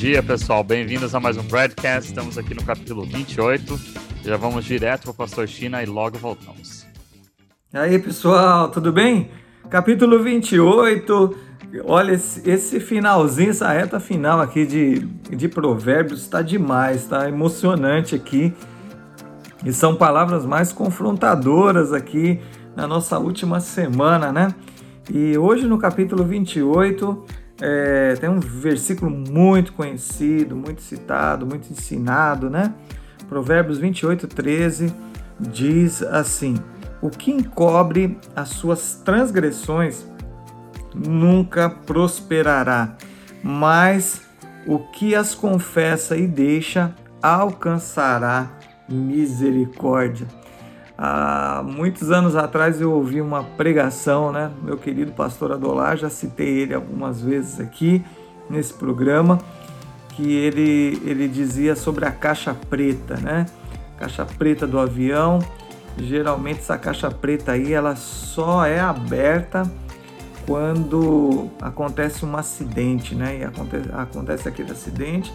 Dia, pessoal. Bem-vindos a mais um Broadcast. Estamos aqui no capítulo 28. Já vamos direto para o Pastor China e logo voltamos. E aí, pessoal, tudo bem? Capítulo 28. Olha, esse finalzinho, essa reta final aqui de, de Provérbios está demais, está emocionante aqui. E são palavras mais confrontadoras aqui na nossa última semana, né? E hoje no capítulo 28 é, tem um versículo muito conhecido, muito citado, muito ensinado, né? Provérbios 28, 13 diz assim: O que encobre as suas transgressões nunca prosperará, mas o que as confessa e deixa alcançará misericórdia. Há muitos anos atrás eu ouvi uma pregação, né? Meu querido pastor Adolar, já citei ele algumas vezes aqui nesse programa, que ele, ele dizia sobre a caixa preta, né? Caixa preta do avião. Geralmente essa caixa preta aí ela só é aberta quando acontece um acidente, né? E acontece, acontece aquele acidente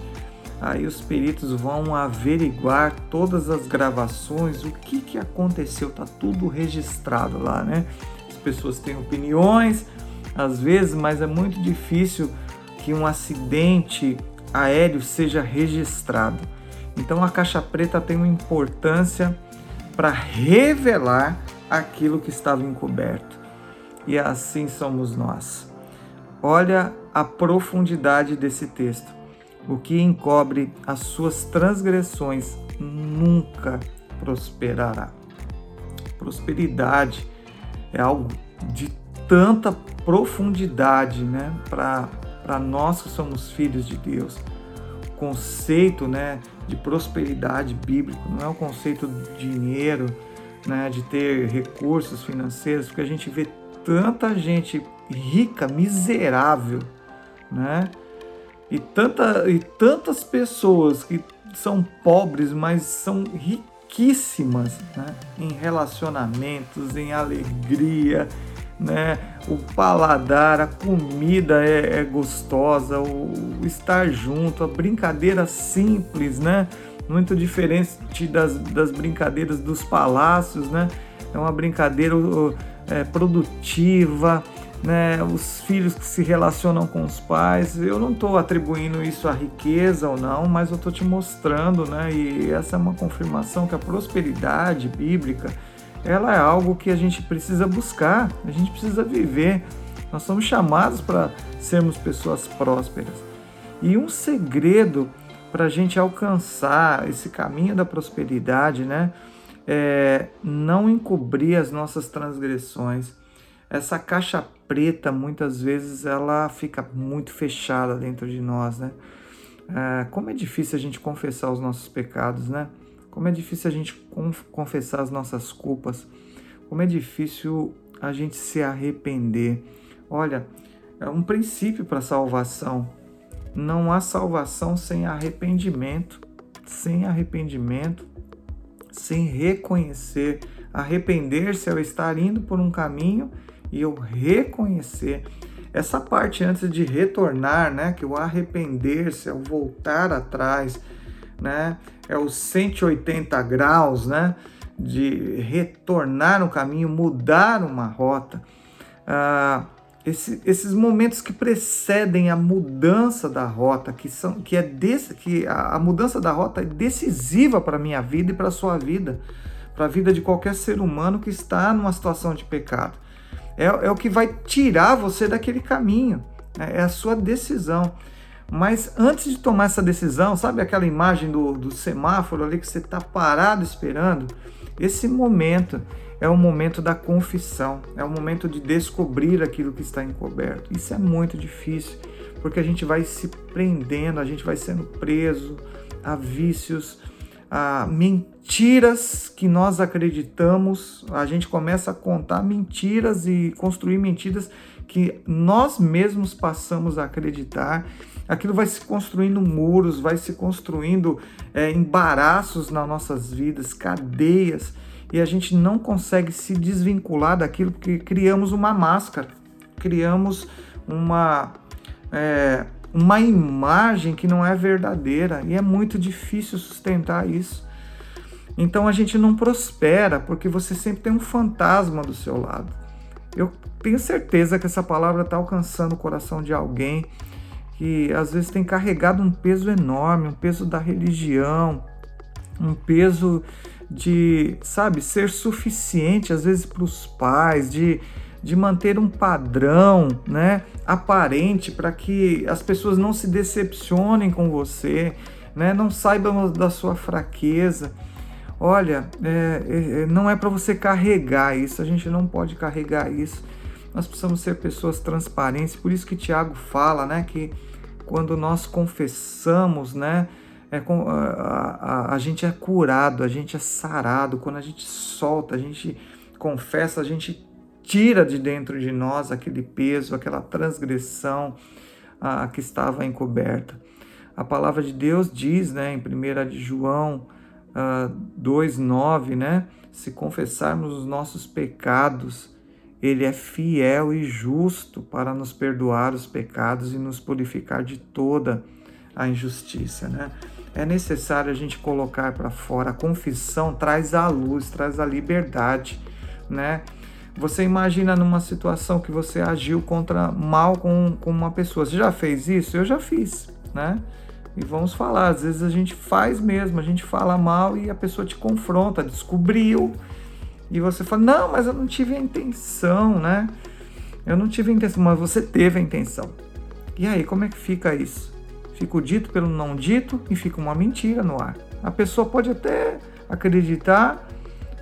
Aí os peritos vão averiguar todas as gravações, o que, que aconteceu, tá tudo registrado lá, né? As pessoas têm opiniões, às vezes, mas é muito difícil que um acidente aéreo seja registrado. Então a caixa preta tem uma importância para revelar aquilo que estava encoberto. E assim somos nós. Olha a profundidade desse texto. O que encobre as suas transgressões nunca prosperará. Prosperidade é algo de tanta profundidade, né, para nós que somos filhos de Deus. O conceito, né, de prosperidade bíblico não é o conceito de dinheiro, né, de ter recursos financeiros, porque a gente vê tanta gente rica, miserável, né? E, tanta, e tantas pessoas que são pobres, mas são riquíssimas né? em relacionamentos, em alegria, né? o paladar, a comida é, é gostosa, o, estar junto, a brincadeira simples, né? muito diferente das, das brincadeiras dos palácios, né? é uma brincadeira é, produtiva, né, os filhos que se relacionam com os pais. Eu não estou atribuindo isso à riqueza ou não, mas eu estou te mostrando, né, e essa é uma confirmação que a prosperidade bíblica ela é algo que a gente precisa buscar, a gente precisa viver. Nós somos chamados para sermos pessoas prósperas. E um segredo para a gente alcançar esse caminho da prosperidade, né, é não encobrir as nossas transgressões essa caixa preta muitas vezes ela fica muito fechada dentro de nós, né? É, como é difícil a gente confessar os nossos pecados, né? Como é difícil a gente confessar as nossas culpas. Como é difícil a gente se arrepender. Olha, é um princípio para salvação. Não há salvação sem arrependimento. Sem arrependimento, sem reconhecer. Arrepender-se ao estar indo por um caminho e eu reconhecer essa parte antes de retornar, né, que o arrepender-se, é o voltar atrás, né, é os 180 graus, né, de retornar no caminho, mudar uma rota. Ah, esse, esses momentos que precedem a mudança da rota, que são que é desse, que a, a mudança da rota é decisiva para a minha vida e para a sua vida, para a vida de qualquer ser humano que está numa situação de pecado é, é o que vai tirar você daquele caminho, né? é a sua decisão. Mas antes de tomar essa decisão, sabe aquela imagem do, do semáforo ali que você está parado esperando? Esse momento é o momento da confissão, é o momento de descobrir aquilo que está encoberto. Isso é muito difícil, porque a gente vai se prendendo, a gente vai sendo preso a vícios, mentiras que nós acreditamos, a gente começa a contar mentiras e construir mentiras que nós mesmos passamos a acreditar. Aquilo vai se construindo muros, vai se construindo é, embaraços nas nossas vidas, cadeias, e a gente não consegue se desvincular daquilo porque criamos uma máscara, criamos uma, é, uma imagem que não é verdadeira e é muito difícil sustentar isso. Então a gente não prospera porque você sempre tem um fantasma do seu lado. Eu tenho certeza que essa palavra está alcançando o coração de alguém que às vezes tem carregado um peso enorme, um peso da religião, um peso de, sabe, ser suficiente às vezes para os pais, de, de manter um padrão, né, aparente para que as pessoas não se decepcionem com você, né, não saibam da sua fraqueza. Olha, é, é, não é para você carregar isso, a gente não pode carregar isso. Nós precisamos ser pessoas transparentes, por isso que Tiago fala, né, que quando nós confessamos, né, é, a, a, a gente é curado, a gente é sarado, quando a gente solta, a gente confessa, a gente tira de dentro de nós aquele peso, aquela transgressão a, que estava encoberta. A palavra de Deus diz, né, em 1 de João uh, 2,9, né, se confessarmos os nossos pecados, ele é fiel e justo para nos perdoar os pecados e nos purificar de toda a injustiça, né? É necessário a gente colocar para fora. A confissão traz a luz, traz a liberdade, né? Você imagina numa situação que você agiu contra mal com, com uma pessoa. Você já fez isso? Eu já fiz, né? E vamos falar, às vezes a gente faz mesmo, a gente fala mal e a pessoa te confronta, descobriu. E você fala: "Não, mas eu não tive a intenção, né? Eu não tive a intenção, mas você teve a intenção". E aí, como é que fica isso? Fica o dito pelo não dito e fica uma mentira no ar. A pessoa pode até acreditar,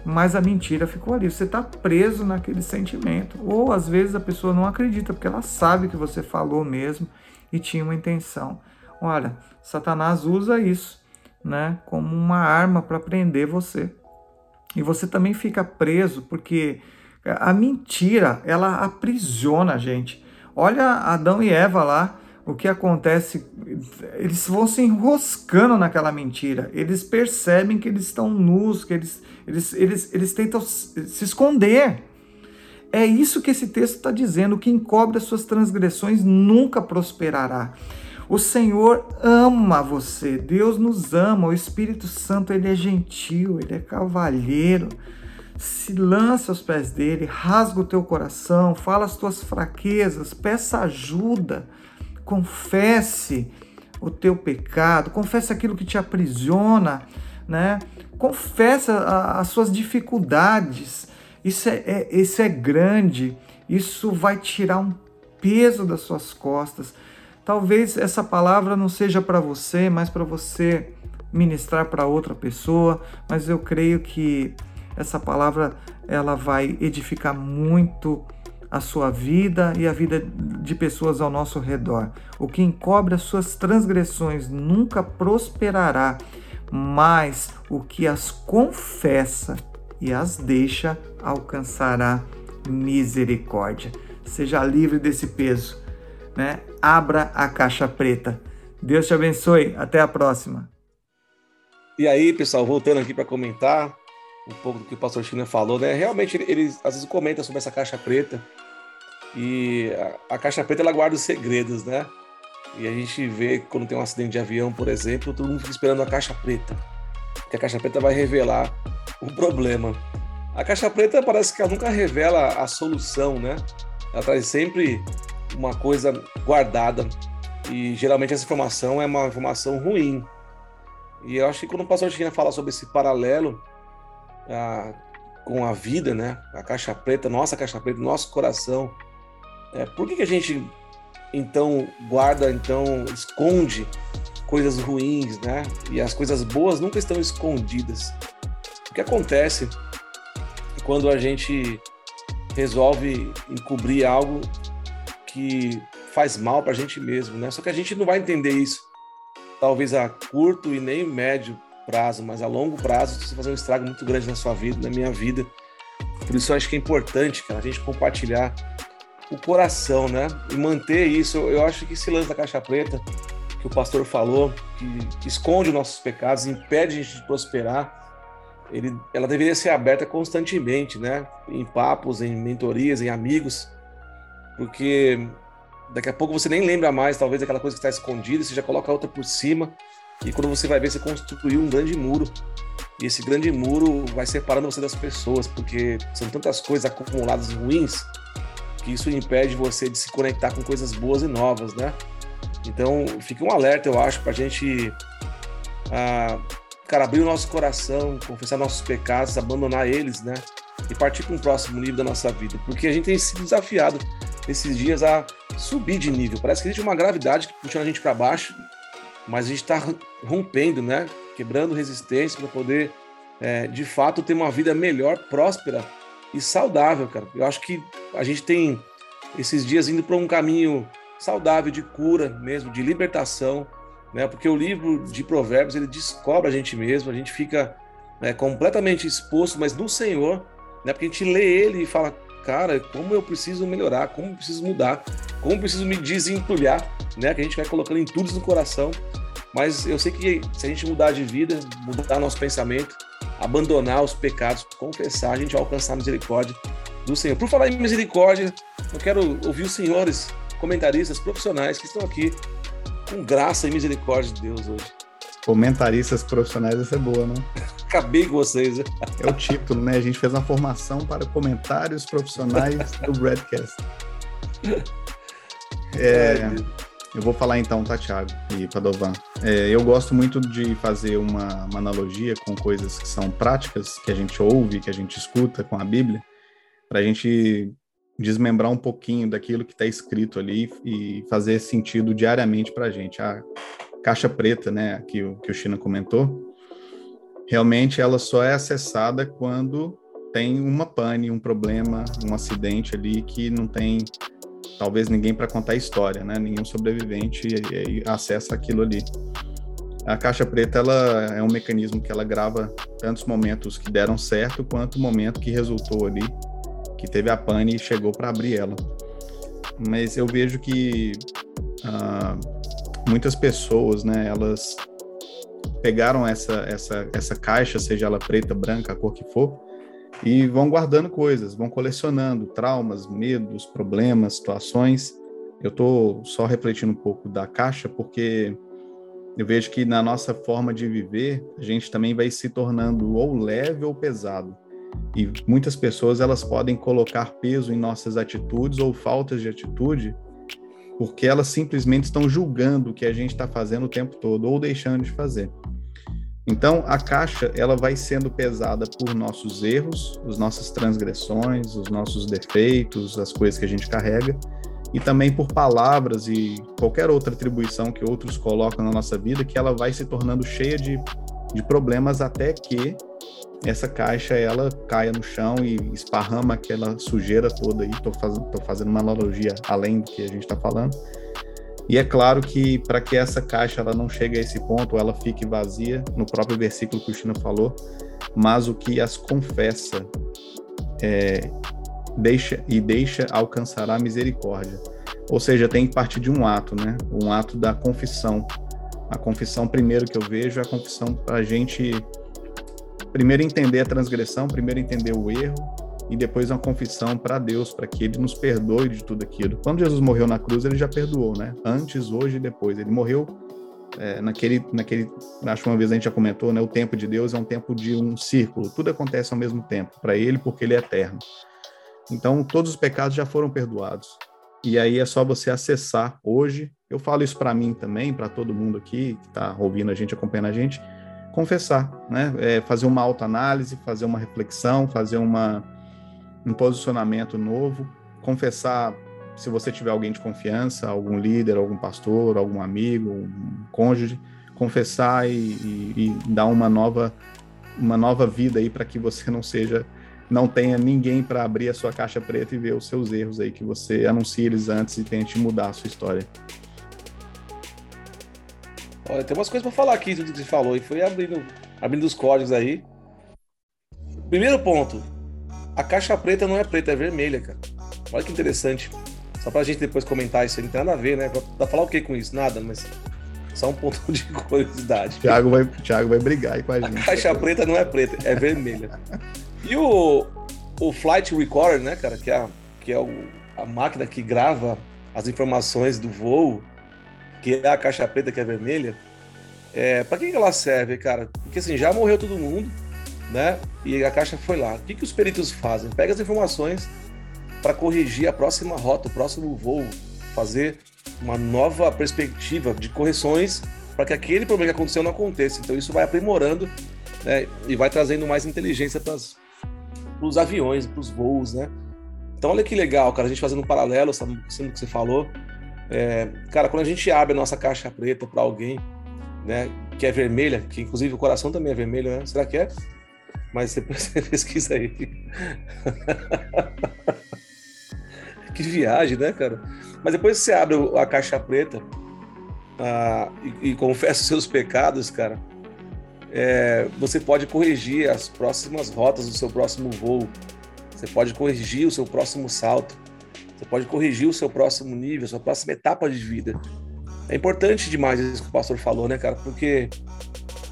mas a mentira ficou ali. Você está preso naquele sentimento. Ou às vezes a pessoa não acredita, porque ela sabe que você falou mesmo e tinha uma intenção. Olha, Satanás usa isso né, como uma arma para prender você. E você também fica preso, porque a mentira ela aprisiona a gente. Olha Adão e Eva lá o que acontece, eles vão se enroscando naquela mentira. Eles percebem que eles estão nus, que eles, eles, eles, eles tentam se esconder. É isso que esse texto está dizendo: que encobre as suas transgressões nunca prosperará. O Senhor ama você, Deus nos ama, o Espírito Santo ele é gentil, ele é cavalheiro. Se lança aos pés dele, rasga o teu coração, fala as tuas fraquezas, peça ajuda confesse o teu pecado, confesse aquilo que te aprisiona, né? Confessa as suas dificuldades. Isso é, é, isso é grande, isso vai tirar um peso das suas costas. Talvez essa palavra não seja para você, mas para você ministrar para outra pessoa, mas eu creio que essa palavra ela vai edificar muito a sua vida e a vida de pessoas ao nosso redor. O que encobre as suas transgressões nunca prosperará, mas o que as confessa e as deixa alcançará misericórdia. Seja livre desse peso, né? Abra a caixa preta. Deus te abençoe. Até a próxima. E aí, pessoal, voltando aqui para comentar um pouco do que o pastor China falou, né? Realmente ele, ele às vezes comenta sobre essa caixa preta e a, a, caixa preta ela guarda os segredos, né? E a gente vê quando tem um acidente de avião, por exemplo, todo mundo fica esperando a caixa preta, porque a caixa preta vai revelar o problema. A caixa preta parece que ela nunca revela a solução, né? Ela traz sempre uma coisa guardada e geralmente essa informação é uma informação ruim. E eu acho que quando o pastor Chiquinha fala sobre esse paralelo a, com a vida, né? A caixa preta, nossa caixa preta, nosso coração, é, por que, que a gente então guarda, então esconde coisas ruins, né? E as coisas boas nunca estão escondidas. O que acontece quando a gente resolve encobrir algo que faz mal para a gente mesmo, né? Só que a gente não vai entender isso, talvez a curto e nem médio prazo, mas a longo prazo você fazer um estrago muito grande na sua vida, na minha vida. Por isso eu acho que é importante, cara, a gente compartilhar o coração, né? E manter isso. Eu acho que esse lance da caixa preta que o pastor falou, que, esconde os nossos pecados, impede a gente de prosperar, ele, ela deveria ser aberta constantemente, né? Em papos, em mentorias, em amigos, porque Daqui a pouco você nem lembra mais, talvez, daquela coisa que está escondida, você já coloca outra por cima. E quando você vai ver, você construiu um grande muro. E esse grande muro vai separando você das pessoas, porque são tantas coisas acumuladas ruins que isso impede você de se conectar com coisas boas e novas, né? Então, fica um alerta, eu acho, para a gente, ah, cara, abrir o nosso coração, confessar nossos pecados, abandonar eles, né? E partir para um próximo nível da nossa vida, porque a gente tem sido desafiado esses dias a subir de nível. Parece que existe uma gravidade que puxa a gente para baixo, mas a gente está rompendo, né? Quebrando resistência para poder, é, de fato, ter uma vida melhor, próspera e saudável, cara. Eu acho que a gente tem esses dias indo para um caminho saudável de cura mesmo, de libertação, né? Porque o livro de Provérbios ele descobre a gente mesmo, a gente fica né, completamente exposto, mas no Senhor, né? Porque a gente lê ele e fala, cara, como eu preciso melhorar, como eu preciso mudar, como eu preciso me desentulhar, né? Que a gente vai colocando entulhos no coração. Mas eu sei que se a gente mudar de vida, mudar nosso pensamento, abandonar os pecados, confessar, a gente vai alcançar a misericórdia do Senhor. Por falar em misericórdia, eu quero ouvir os senhores comentaristas profissionais que estão aqui com graça e misericórdia de Deus hoje. Comentaristas profissionais, essa é boa, né? Acabei com vocês. Né? É o título, né? A gente fez uma formação para comentários profissionais do Broadcast. É, eu vou falar então, tá, Thiago e Padovan. É, eu gosto muito de fazer uma, uma analogia com coisas que são práticas, que a gente ouve, que a gente escuta com a Bíblia, para a gente desmembrar um pouquinho daquilo que está escrito ali e fazer sentido diariamente para a gente. A caixa preta, né, que que o China comentou, realmente ela só é acessada quando tem uma pane, um problema, um acidente ali que não tem talvez ninguém para contar a história, né? Nenhum sobrevivente acessa aquilo ali. A caixa preta ela é um mecanismo que ela grava tantos momentos que deram certo quanto o momento que resultou ali que teve a pane e chegou para abrir ela. Mas eu vejo que ah, muitas pessoas, né, elas pegaram essa, essa, essa caixa, seja ela preta, branca, a cor que for, e vão guardando coisas, vão colecionando traumas, medos, problemas, situações. Eu estou só refletindo um pouco da caixa porque eu vejo que na nossa forma de viver, a gente também vai se tornando ou leve ou pesado. E muitas pessoas elas podem colocar peso em nossas atitudes ou faltas de atitude, porque elas simplesmente estão julgando o que a gente está fazendo o tempo todo ou deixando de fazer. Então, a caixa ela vai sendo pesada por nossos erros, as nossas transgressões, os nossos defeitos, as coisas que a gente carrega, e também por palavras e qualquer outra atribuição que outros colocam na nossa vida, que ela vai se tornando cheia de, de problemas até que essa caixa ela caia no chão e esparrama aquela sujeira toda aí. Estou tô fazendo uma analogia além do que a gente está falando. E é claro que para que essa caixa ela não chegue a esse ponto, ela fique vazia, no próprio versículo que o Chino falou, mas o que as confessa é, deixa e deixa alcançará misericórdia. Ou seja, tem que partir de um ato, né? Um ato da confissão. A confissão primeiro que eu vejo é a confissão para a gente primeiro entender a transgressão, primeiro entender o erro e depois uma confissão para Deus, para que ele nos perdoe de tudo aquilo. Quando Jesus morreu na cruz, ele já perdoou, né? Antes, hoje e depois. Ele morreu é, naquele, naquele, acho que uma vez a gente já comentou, né? O tempo de Deus é um tempo de um círculo, tudo acontece ao mesmo tempo para ele, porque ele é eterno. Então, todos os pecados já foram perdoados. E aí é só você acessar hoje. Eu falo isso para mim também, para todo mundo aqui que está ouvindo a gente, acompanhando a gente confessar, né? É fazer uma autoanálise, fazer uma reflexão, fazer uma, um posicionamento novo, confessar se você tiver alguém de confiança, algum líder, algum pastor, algum amigo, um cônjuge, confessar e, e, e dar uma nova uma nova vida aí para que você não seja não tenha ninguém para abrir a sua caixa preta e ver os seus erros aí que você anuncie eles antes e tente mudar a sua história. Olha, tem umas coisas para falar aqui, tudo que você falou, e foi abrindo, abrindo os códigos aí. Primeiro ponto, a caixa preta não é preta, é vermelha, cara. Olha que interessante. Só pra gente depois comentar isso aí, não tem nada a ver, né? Pra falar o que com isso? Nada, mas só um ponto de curiosidade. Thiago vai, Thiago vai brigar aí com a gente. A caixa preta não é preta, é vermelha. E o, o Flight Recorder, né, cara, que é, a, que é o, a máquina que grava as informações do voo, que é a caixa preta que é vermelha, é, para que ela serve, cara? Porque assim, já morreu todo mundo, né? E a caixa foi lá. O que, que os peritos fazem? Pega as informações para corrigir a próxima rota, o próximo voo, fazer uma nova perspectiva de correções para que aquele problema que aconteceu não aconteça. Então isso vai aprimorando né, e vai trazendo mais inteligência para os aviões, para os voos, né? Então olha que legal, cara, a gente fazendo um paralelo, sabe, sendo que você falou. É, cara, quando a gente abre a nossa caixa preta para alguém, né, que é vermelha, que inclusive o coração também é vermelho, né? Será que é? Mas você pesquisa aí. que viagem, né, cara? Mas depois você abre a caixa preta ah, e, e, confessa seus pecados, cara, é, você pode corrigir as próximas rotas do seu próximo voo. Você pode corrigir o seu próximo salto. Você pode corrigir o seu próximo nível, sua próxima etapa de vida. É importante demais isso que o pastor falou, né, cara? Porque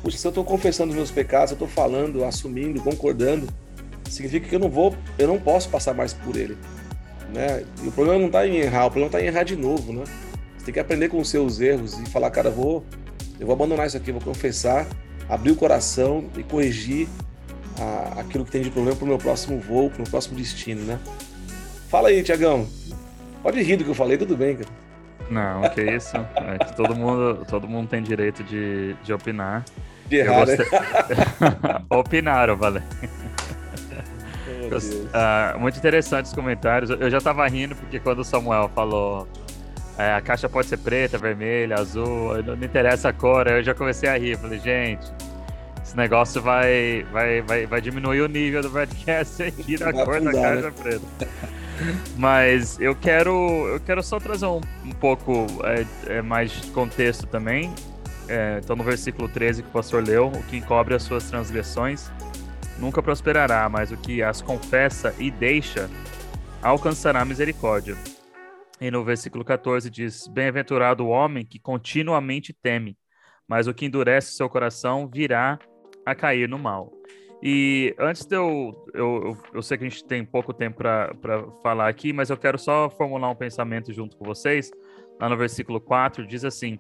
puxa, se eu estou confessando os meus pecados, eu estou falando, assumindo, concordando, significa que eu não vou, eu não posso passar mais por ele. Né? E o problema não está em errar, o problema está em errar de novo, né? Você tem que aprender com os seus erros e falar, cara, eu vou, eu vou abandonar isso aqui, vou confessar, abrir o coração e corrigir a, aquilo que tem de problema para o meu próximo voo, para o meu próximo destino, né? Fala aí, Tiagão. Pode rir do que eu falei, tudo bem, cara. Não, que isso. É que todo mundo, todo mundo tem direito de, de opinar. De errar, gostei... né? Opinaram, valeu. Uh, muito interessante os comentários. Eu já tava rindo porque quando o Samuel falou é, a caixa pode ser preta, vermelha, azul, não, interessa a cor, eu já comecei a rir. Falei, gente, esse negócio vai, vai, vai, vai diminuir o nível do broadcast aqui na cor da caixa preta. Mas eu quero, eu quero só trazer um, um pouco é, é, mais de contexto também. É, então, no versículo 13 que o pastor leu, o que encobre as suas transgressões nunca prosperará, mas o que as confessa e deixa alcançará misericórdia. E no versículo 14 diz: Bem-aventurado o homem que continuamente teme, mas o que endurece seu coração virá a cair no mal. E antes de eu. Eu, eu sei que a gente tem pouco tempo para falar aqui, mas eu quero só formular um pensamento junto com vocês. Lá no versículo 4 diz assim: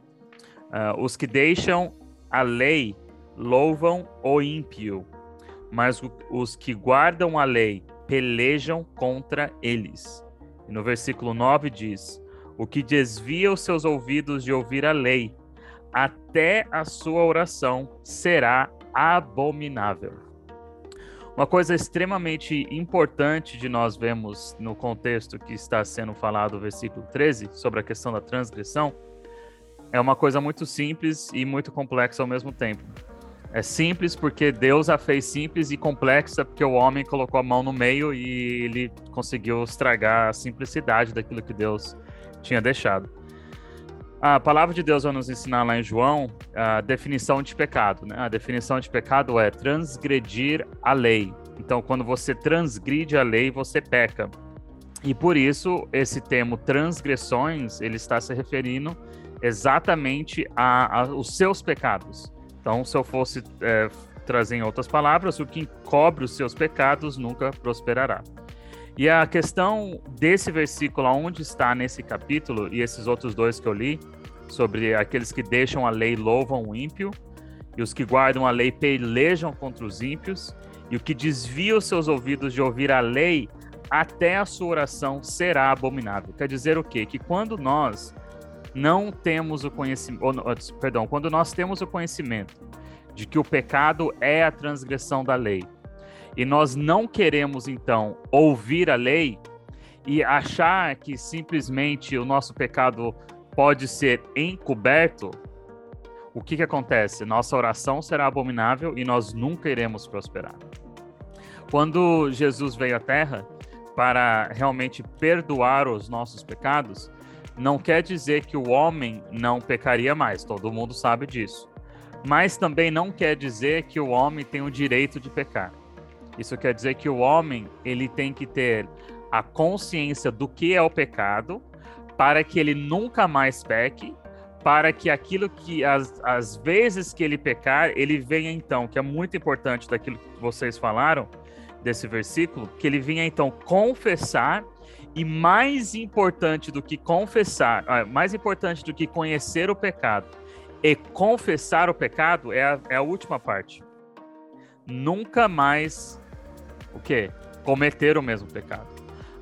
uh, Os que deixam a lei louvam o ímpio, mas os que guardam a lei pelejam contra eles. E no versículo 9 diz: O que desvia os seus ouvidos de ouvir a lei, até a sua oração será abominável. Uma coisa extremamente importante de nós vemos no contexto que está sendo falado no versículo 13, sobre a questão da transgressão, é uma coisa muito simples e muito complexa ao mesmo tempo. É simples porque Deus a fez simples e complexa porque o homem colocou a mão no meio e ele conseguiu estragar a simplicidade daquilo que Deus tinha deixado. A palavra de Deus vai nos ensinar lá em João a definição de pecado. Né? A definição de pecado é transgredir a lei. Então, quando você transgride a lei, você peca. E por isso, esse termo transgressões, ele está se referindo exatamente aos seus pecados. Então, se eu fosse é, trazer em outras palavras, o que encobre os seus pecados nunca prosperará. E a questão desse versículo, onde está nesse capítulo, e esses outros dois que eu li, sobre aqueles que deixam a lei louvam o ímpio, e os que guardam a lei pelejam contra os ímpios, e o que desvia os seus ouvidos de ouvir a lei, até a sua oração será abominável. Quer dizer o quê? Que quando nós não temos o conhecimento, perdão, quando nós temos o conhecimento de que o pecado é a transgressão da lei, e nós não queremos então ouvir a lei e achar que simplesmente o nosso pecado pode ser encoberto, o que que acontece? Nossa oração será abominável e nós nunca iremos prosperar. Quando Jesus veio à Terra para realmente perdoar os nossos pecados, não quer dizer que o homem não pecaria mais, todo mundo sabe disso. Mas também não quer dizer que o homem tem o direito de pecar. Isso quer dizer que o homem ele tem que ter a consciência do que é o pecado para que ele nunca mais peque, para que aquilo que as, as vezes que ele pecar, ele venha então, que é muito importante daquilo que vocês falaram desse versículo, que ele venha então confessar E mais importante do que confessar, ah, mais importante do que conhecer o pecado e confessar o pecado é a, é a última parte. Nunca mais o quê? Cometer o mesmo pecado.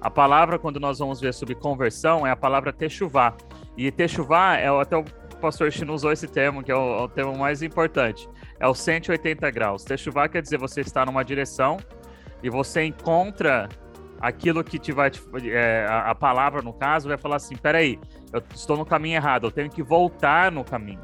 A palavra, quando nós vamos ver sobre conversão, é a palavra techuvá. E techuvá, é, até o pastor Chino usou esse termo, que é o, é o termo mais importante. É o 180 graus. Techuvá quer dizer você está numa direção e você encontra aquilo que te vai. É, a, palavra, no caso, vai falar assim: peraí, eu estou no caminho errado, eu tenho que voltar no caminho.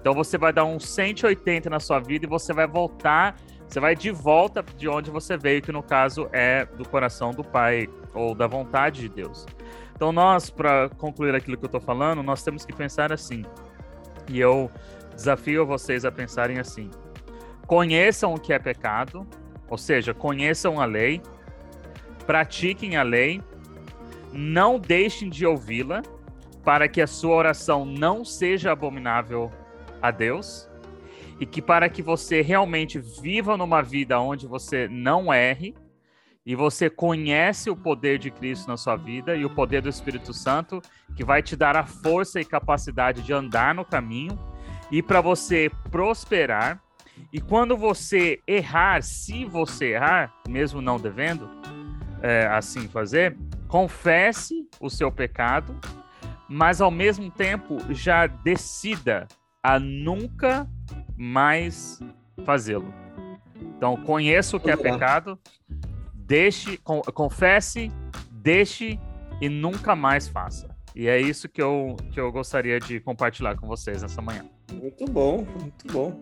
Então você vai dar um 180 na sua vida e você vai voltar, você vai de volta de onde você veio, que no caso é do coração do Pai ou da vontade de Deus. Então nós, para concluir aquilo que eu estou falando, nós temos que pensar assim. E eu desafio vocês a pensarem assim: conheçam o que é pecado, ou seja, conheçam a lei, pratiquem a lei, não deixem de ouvi-la, para que a sua oração não seja abominável a Deus, e que para que você realmente viva numa vida onde você não erre, e você conhece o poder de Cristo na sua vida e o poder do Espírito Santo, que vai te dar a força e capacidade de andar no caminho e para você prosperar. E quando você errar, se você errar, mesmo não devendo, é, assim fazer, confesse o seu pecado, mas ao mesmo tempo já decida a nunca mais fazê-lo. Então, conheça o que é pecado, deixe, confesse, deixe e nunca mais faça. E é isso que eu, que eu gostaria de compartilhar com vocês nessa manhã. Muito bom, muito bom.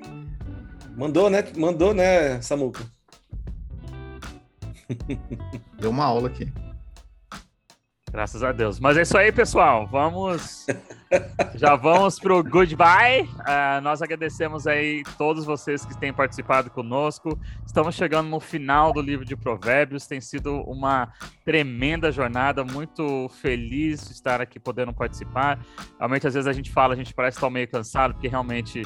Mandou, né? Mandou, né, Samuca? Deu uma aula aqui. Graças a Deus. Mas é isso aí, pessoal. Vamos. Já vamos pro goodbye. Uh, nós agradecemos aí todos vocês que têm participado conosco. Estamos chegando no final do livro de Provérbios. Tem sido uma tremenda jornada. Muito feliz de estar aqui podendo participar. Realmente, às vezes a gente fala, a gente parece estar meio cansado, porque realmente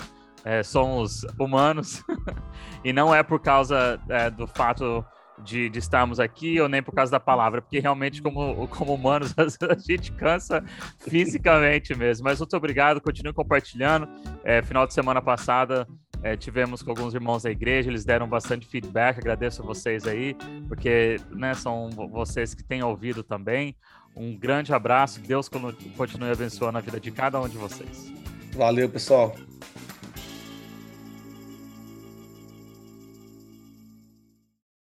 é, somos humanos. e não é por causa é, do fato de, de, estarmos aqui ou nem por causa da palavra, porque realmente, como, como humanos, a gente cansa fisicamente mesmo. Mas muito obrigado, continue compartilhando. É, final de semana passada é, tivemos com alguns irmãos da igreja, eles deram bastante feedback. Agradeço a vocês aí, porque né, são vocês que têm ouvido também. Um grande abraço, Deus continue abençoando a vida de cada um de vocês. Valeu, pessoal.